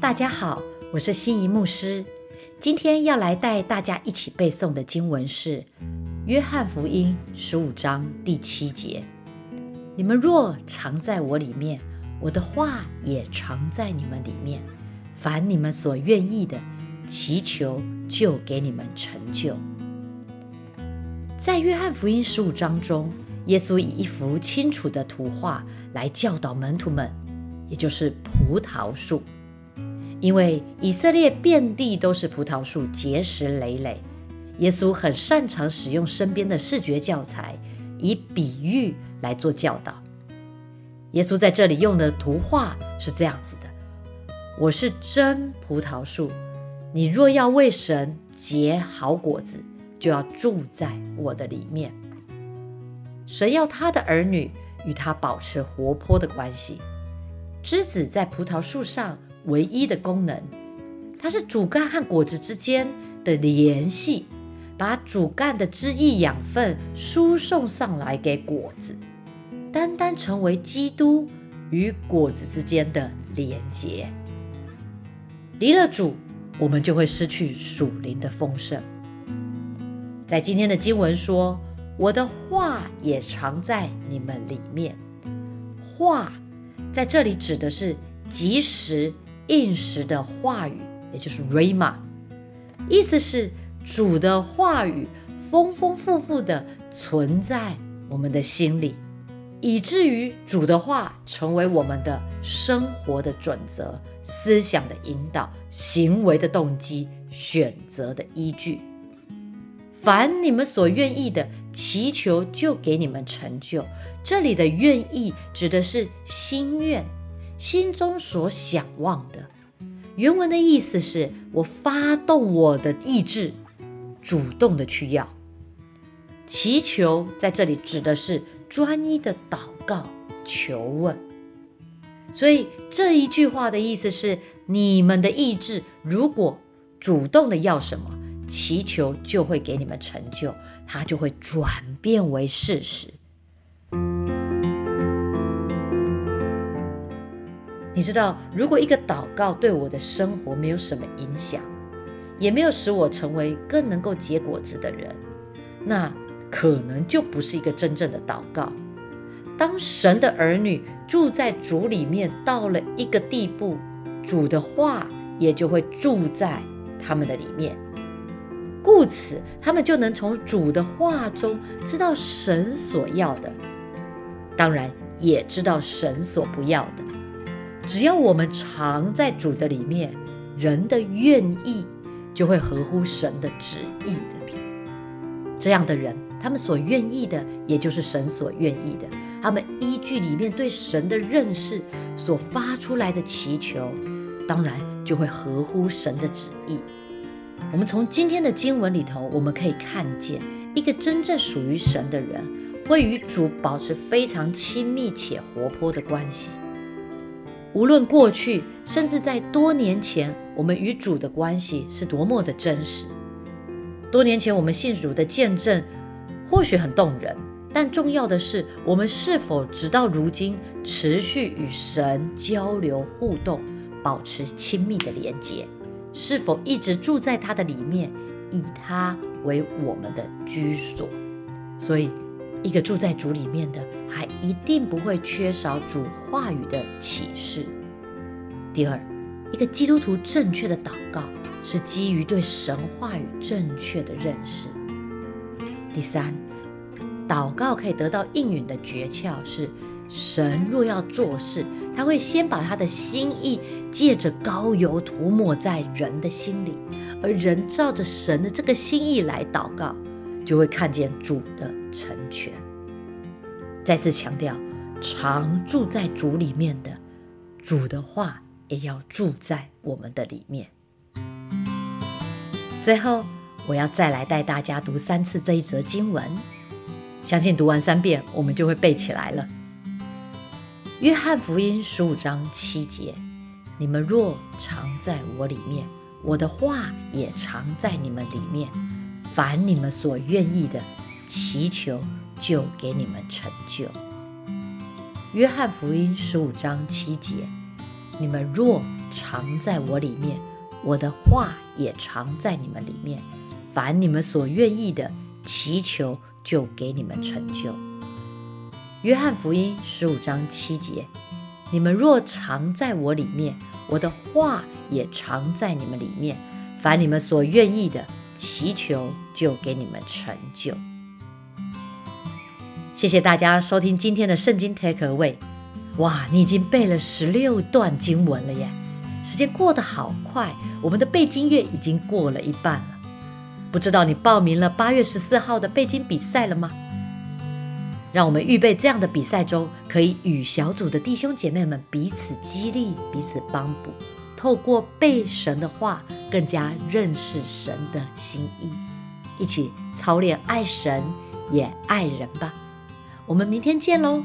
大家好，我是心仪牧师。今天要来带大家一起背诵的经文是《约翰福音》十五章第七节：“你们若常在我里面，我的话也常在你们里面。凡你们所愿意的，祈求就给你们成就。”在约翰福音十五章中，耶稣以一幅清楚的图画来教导门徒们，也就是葡萄树。因为以色列遍地都是葡萄树，结实累累。耶稣很擅长使用身边的视觉教材，以比喻来做教导。耶稣在这里用的图画是这样子的：我是真葡萄树，你若要为神结好果子，就要住在我的里面。神要他的儿女与他保持活泼的关系。枝子在葡萄树上。唯一的功能，它是主干和果子之间的联系，把主干的汁液养分输送上来给果子，单单成为基督与果子之间的连接。离了主，我们就会失去属灵的丰盛。在今天的经文说：“我的话也藏在你们里面。”话在这里指的是及时。应时的话语，也就是 rama，意思是主的话语丰丰富富的存在我们的心里，以至于主的话成为我们的生活的准则、思想的引导、行为的动机、选择的依据。凡你们所愿意的，祈求就给你们成就。这里的愿意指的是心愿。心中所想望的，原文的意思是我发动我的意志，主动的去要。祈求在这里指的是专一的祷告、求问。所以这一句话的意思是：你们的意志如果主动的要什么，祈求就会给你们成就，它就会转变为事实。你知道，如果一个祷告对我的生活没有什么影响，也没有使我成为更能够结果子的人，那可能就不是一个真正的祷告。当神的儿女住在主里面到了一个地步，主的话也就会住在他们的里面，故此他们就能从主的话中知道神所要的，当然也知道神所不要的。只要我们常在主的里面，人的愿意就会合乎神的旨意的。这样的人，他们所愿意的，也就是神所愿意的。他们依据里面对神的认识所发出来的祈求，当然就会合乎神的旨意。我们从今天的经文里头，我们可以看见，一个真正属于神的人，会与主保持非常亲密且活泼的关系。无论过去，甚至在多年前，我们与主的关系是多么的真实。多年前我们信主的见证或许很动人，但重要的是，我们是否直到如今持续与神交流互动，保持亲密的连接？是否一直住在他的里面，以他为我们的居所？所以。一个住在主里面的，还一定不会缺少主话语的启示。第二，一个基督徒正确的祷告是基于对神话语正确的认识。第三，祷告可以得到应允的诀窍是：神若要做事，他会先把他的心意借着膏油涂抹在人的心里，而人照着神的这个心意来祷告。就会看见主的成全。再次强调，常住在主里面的主的话，也要住在我们的里面。最后，我要再来带大家读三次这一则经文，相信读完三遍，我们就会背起来了。约翰福音十五章七节：你们若常在我里面，我的话也常在你们里面。凡你们所愿意的，祈求就给你们成就。约翰福音十五章七节：你们若常在我里面，我的话也常在你们里面。凡你们所愿意的，祈求就给你们成就。约翰福音十五章七节：你们若常在我里面，我的话也常在你们里面。凡你们所愿意的，祈求就给你们成就。谢谢大家收听今天的圣经 Take Away。哇，你已经背了十六段经文了耶！时间过得好快，我们的背经月已经过了一半了。不知道你报名了八月十四号的背经比赛了吗？让我们预备这样的比赛中，可以与小组的弟兄姐妹们彼此激励、彼此帮补，透过背神的话，更加认识神的心意，一起操练爱神也爱人吧。我们明天见喽！